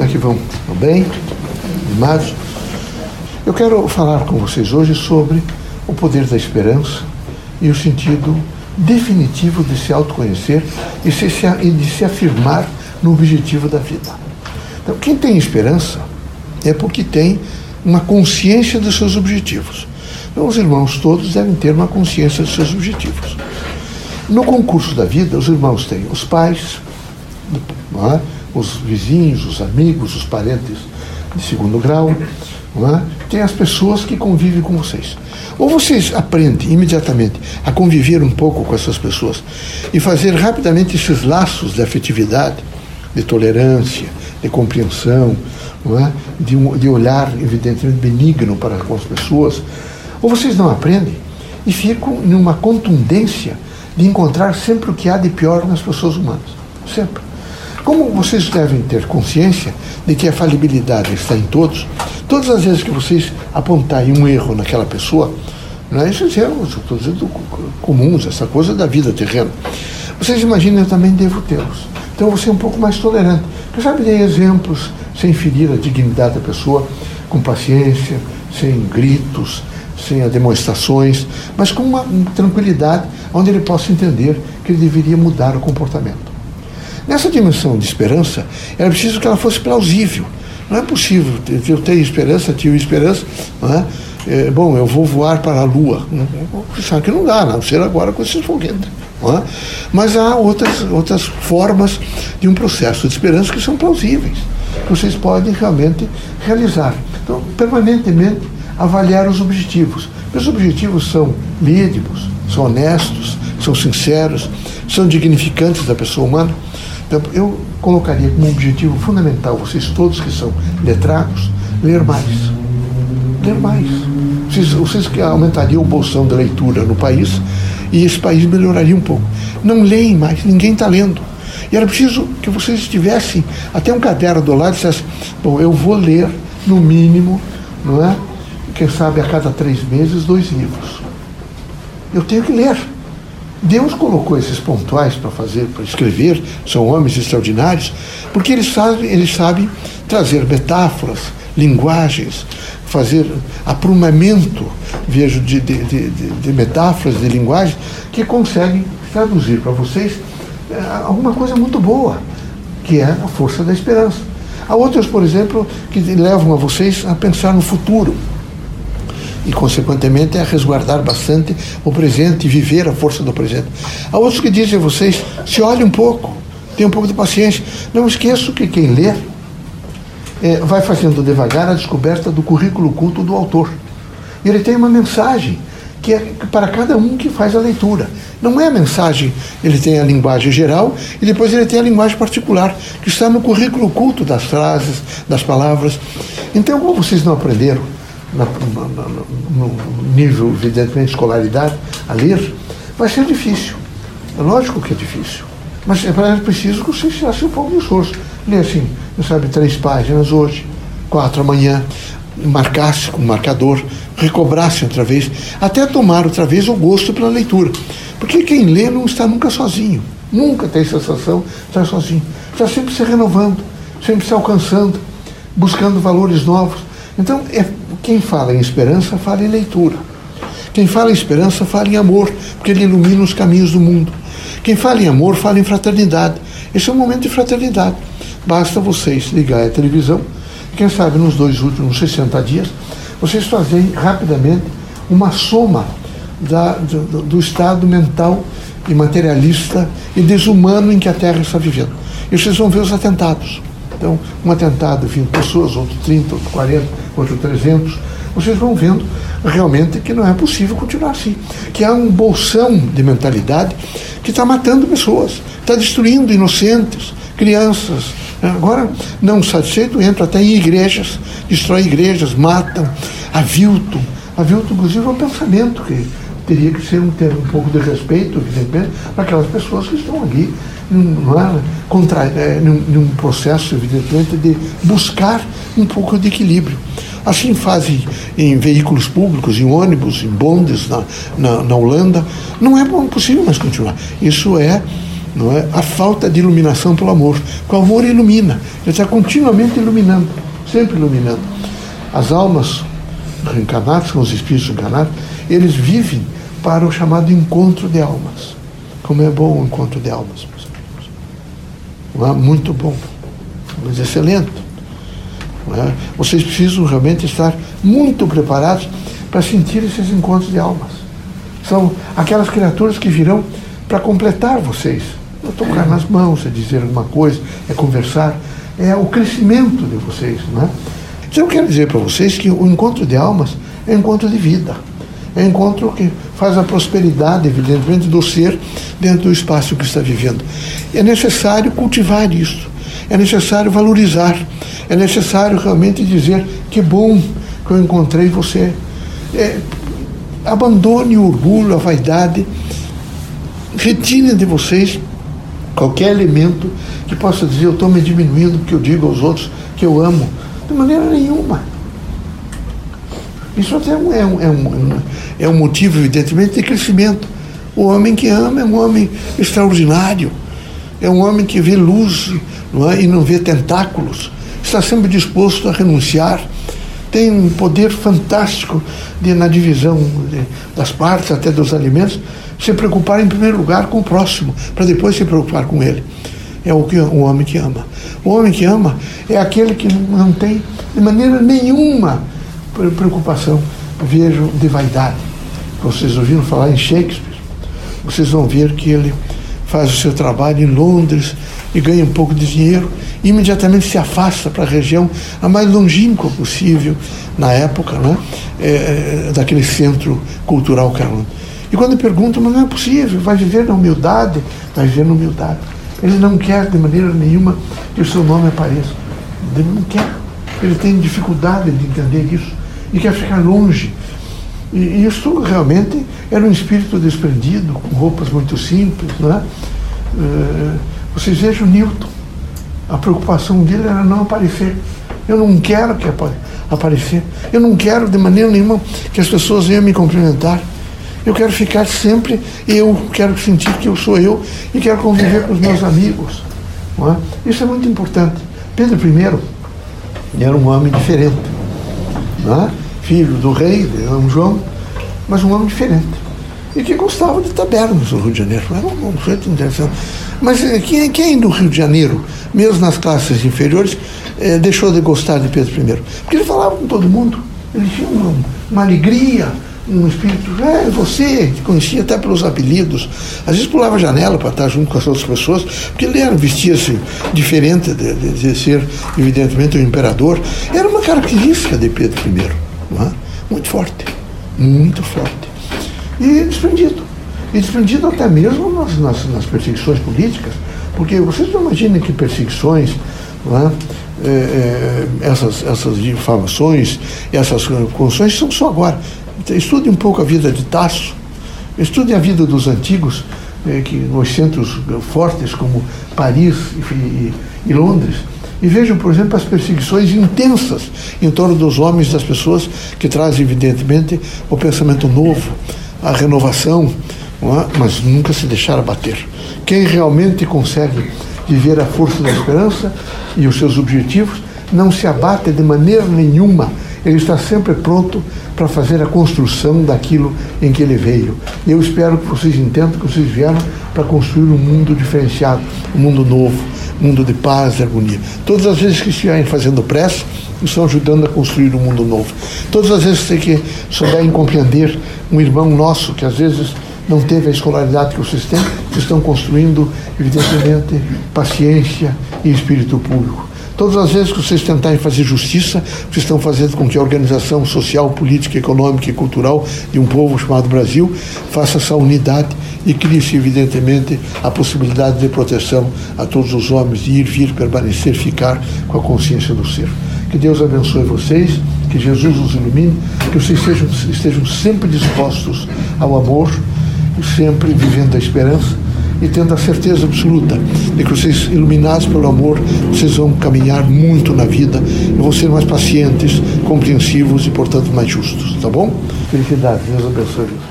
Como é que vão? Estão bem? Animados? Eu quero falar com vocês hoje sobre o poder da esperança e o sentido definitivo de se autoconhecer e, se, e de se afirmar no objetivo da vida. Então, quem tem esperança é porque tem uma consciência dos seus objetivos. Então, os irmãos todos devem ter uma consciência dos seus objetivos. No concurso da vida, os irmãos têm os pais, é? Os vizinhos, os amigos, os parentes de segundo grau, é? tem as pessoas que convivem com vocês. Ou vocês aprendem imediatamente a conviver um pouco com essas pessoas e fazer rapidamente esses laços de afetividade, de tolerância, de compreensão, é? de, um, de olhar evidentemente benigno para com as pessoas, ou vocês não aprendem e ficam numa contundência de encontrar sempre o que há de pior nas pessoas humanas. Sempre. Como vocês devem ter consciência de que a falibilidade está em todos, todas as vezes que vocês apontarem um erro naquela pessoa, não é erros, estou dizendo comuns, essa coisa da vida terrena, vocês imaginam eu também devo tê-los. Então eu vou ser um pouco mais tolerante. Quem sabe dei exemplos sem ferir a dignidade da pessoa, com paciência, sem gritos, sem demonstrações, mas com uma tranquilidade onde ele possa entender que ele deveria mudar o comportamento. Nessa dimensão de esperança, era preciso que ela fosse plausível. Não é possível eu ter esperança, tive esperança, não é? É, bom, eu vou voar para a Lua. Sabe que não dá, não ser agora com esses foguetes. É? Mas há outras, outras formas de um processo de esperança que são plausíveis, que vocês podem realmente realizar. Então, permanentemente avaliar os objetivos. Os objetivos são lídimos, são honestos, são sinceros, são dignificantes da pessoa humana. Então, eu colocaria como objetivo fundamental, vocês todos que são letrados, ler mais. Ler mais. Vocês, vocês aumentariam o bolsão da leitura no país e esse país melhoraria um pouco. Não leem mais, ninguém está lendo. E era preciso que vocês tivessem até um caderno do lado e dissessem, bom, eu vou ler, no mínimo, não é? Quem sabe a cada três meses, dois livros. Eu tenho que ler. Deus colocou esses pontuais para fazer, para escrever, são homens extraordinários, porque eles sabem, eles sabem trazer metáforas, linguagens, fazer aprumamento, vejo, de, de, de, de metáforas, de linguagem, que conseguem traduzir para vocês é, alguma coisa muito boa, que é a força da esperança. Há outros, por exemplo, que levam a vocês a pensar no futuro e, consequentemente, a resguardar bastante o presente e viver a força do presente. Há outros que dizem a vocês: se olhe um pouco, tenha um pouco de paciência. Não esqueço que quem lê é, vai fazendo devagar a descoberta do currículo culto do autor. E ele tem uma mensagem que é para cada um que faz a leitura. Não é a mensagem, ele tem a linguagem geral e depois ele tem a linguagem particular, que está no currículo culto das frases, das palavras. Então, como vocês não aprenderam no nível, evidentemente, de escolaridade, a ler, vai ser difícil. É lógico que é difícil. Mas é preciso que você se um pouco de esforço. Ler assim, não sabe, três páginas hoje, quatro amanhã, marcasse com marcador, recobrasse outra vez, até tomar outra vez o gosto pela leitura. Porque quem lê não está nunca sozinho. Nunca tem sensação de estar sozinho. Está sempre se renovando, sempre se alcançando, buscando valores novos. Então, é quem fala em esperança, fala em leitura. Quem fala em esperança, fala em amor, porque ele ilumina os caminhos do mundo. Quem fala em amor, fala em fraternidade. Esse é um momento de fraternidade. Basta vocês ligar a televisão, quem sabe nos dois últimos 60 dias, vocês fazerem rapidamente uma soma da, do, do estado mental e materialista e desumano em que a Terra está vivendo. E vocês vão ver os atentados. Então, um atentado, 20 pessoas, outro 30, outro 40, outro 300. Vocês vão vendo realmente que não é possível continuar assim. Que há um bolsão de mentalidade que está matando pessoas, está destruindo inocentes, crianças. Agora, não satisfeito, entra até em igrejas, destrói igrejas, matam, aviltam. Aviltam, inclusive, é um pensamento que teria que ser um, ter um pouco de respeito, evidentemente, para aquelas pessoas que estão ali num, é, contra, é, num, num, processo, evidentemente, de buscar um pouco de equilíbrio. Assim fazem em veículos públicos, em ônibus, em bondes na, na, na Holanda. Não é possível mais continuar. Isso é não é? a falta de iluminação pelo amor. O amor ilumina, ele está continuamente iluminando, sempre iluminando. As almas reencarnadas, com os espíritos encarnados, eles vivem para o chamado encontro de almas. Como é bom o encontro de almas, meus amigos. Não é? Muito bom, mas excelente. É? Vocês precisam realmente estar muito preparados para sentir esses encontros de almas. São aquelas criaturas que virão para completar vocês. É tocar nas mãos, é dizer alguma coisa, é conversar, é o crescimento de vocês. Não é? Então eu quero dizer para vocês que o encontro de almas é um encontro de vida. Um encontro que faz a prosperidade, evidentemente, do ser dentro do espaço que está vivendo. É necessário cultivar isso. É necessário valorizar. É necessário realmente dizer que bom que eu encontrei você. É, abandone o orgulho, a vaidade. Retire de vocês qualquer elemento que possa dizer eu estou me diminuindo porque eu digo aos outros que eu amo. De maneira nenhuma. Isso até é um, é um, é um, é um motivo, evidentemente, de crescimento. O homem que ama é um homem extraordinário. É um homem que vê luz não é? e não vê tentáculos. Está sempre disposto a renunciar. Tem um poder fantástico de, na divisão de, das partes, até dos alimentos, se preocupar em primeiro lugar com o próximo, para depois se preocupar com ele. É o, que, o homem que ama. O homem que ama é aquele que não tem de maneira nenhuma preocupação, vejo, de vaidade. Vocês ouviram falar em Shakespeare? Vocês vão ver que ele faz o seu trabalho em Londres e ganha um pouco de dinheiro e imediatamente se afasta para a região a mais longínqua possível na época, né? É, é, daquele centro cultural Londres. E quando perguntam, mas não é possível, vai viver na humildade, vai viver na humildade. Ele não quer de maneira nenhuma que o seu nome apareça. Ele não quer. Ele tem dificuldade de entender isso e quer ficar longe. E isso realmente era um espírito desprendido, com roupas muito simples. Né? Vocês vejam Newton. A preocupação dele era não aparecer. Eu não quero que aparecer. Eu não quero de maneira nenhuma que as pessoas venham me cumprimentar. Eu quero ficar sempre eu, quero sentir que eu sou eu e quero conviver com os meus amigos. É? Isso é muito importante. Pedro I era um homem diferente. É? Filho do rei, de João, mas um homem diferente. E que gostava de tabernas no Rio de Janeiro. Era um sujeito interessante. Mas eh, quem, quem no Rio de Janeiro, mesmo nas classes inferiores, eh, deixou de gostar de Pedro I? Porque ele falava com todo mundo. Ele tinha uma, uma alegria, um espírito, é você, que conhecia até pelos apelidos. Às vezes pulava a janela para estar junto com as outras pessoas, porque ele era, vestia-se diferente de, de, de, ser, evidentemente, um imperador. Era uma característica de Pedro I, é? muito forte, muito forte. E desprendido. E desprendido até mesmo nas, nas, nas perseguições políticas, porque vocês não imaginem que perseguições, é? É, é, essas, essas difamações, essas construções são só agora. Estude um pouco a vida de Tasso, estude a vida dos antigos, eh, que nos centros fortes como Paris e, e, e Londres, e vejam, por exemplo, as perseguições intensas em torno dos homens, das pessoas que trazem, evidentemente, o pensamento novo, a renovação, é? mas nunca se deixar abater. Quem realmente consegue viver a força da esperança e os seus objetivos não se abate de maneira nenhuma ele está sempre pronto para fazer a construção daquilo em que ele veio. Eu espero que vocês entendam que vocês vieram para construir um mundo diferenciado, um mundo novo, mundo de paz e harmonia. Todas as vezes que estiverem fazendo pressa, estão ajudando a construir um mundo novo. Todas as vezes que souberem compreender um irmão nosso que às vezes não teve a escolaridade que vocês têm, estão construindo, evidentemente, paciência e espírito público. Todas as vezes que vocês tentarem fazer justiça, vocês estão fazendo com que a organização social, política, econômica e cultural de um povo chamado Brasil faça essa unidade e crie-se, evidentemente, a possibilidade de proteção a todos os homens de ir, vir, permanecer, ficar com a consciência do ser. Que Deus abençoe vocês, que Jesus os ilumine, que vocês estejam, estejam sempre dispostos ao amor, sempre vivendo a esperança e tendo a certeza absoluta de que vocês, iluminados pelo amor, vocês vão caminhar muito na vida e vão ser mais pacientes, compreensivos e, portanto, mais justos. Tá bom? Felicidades. Deus abençoe.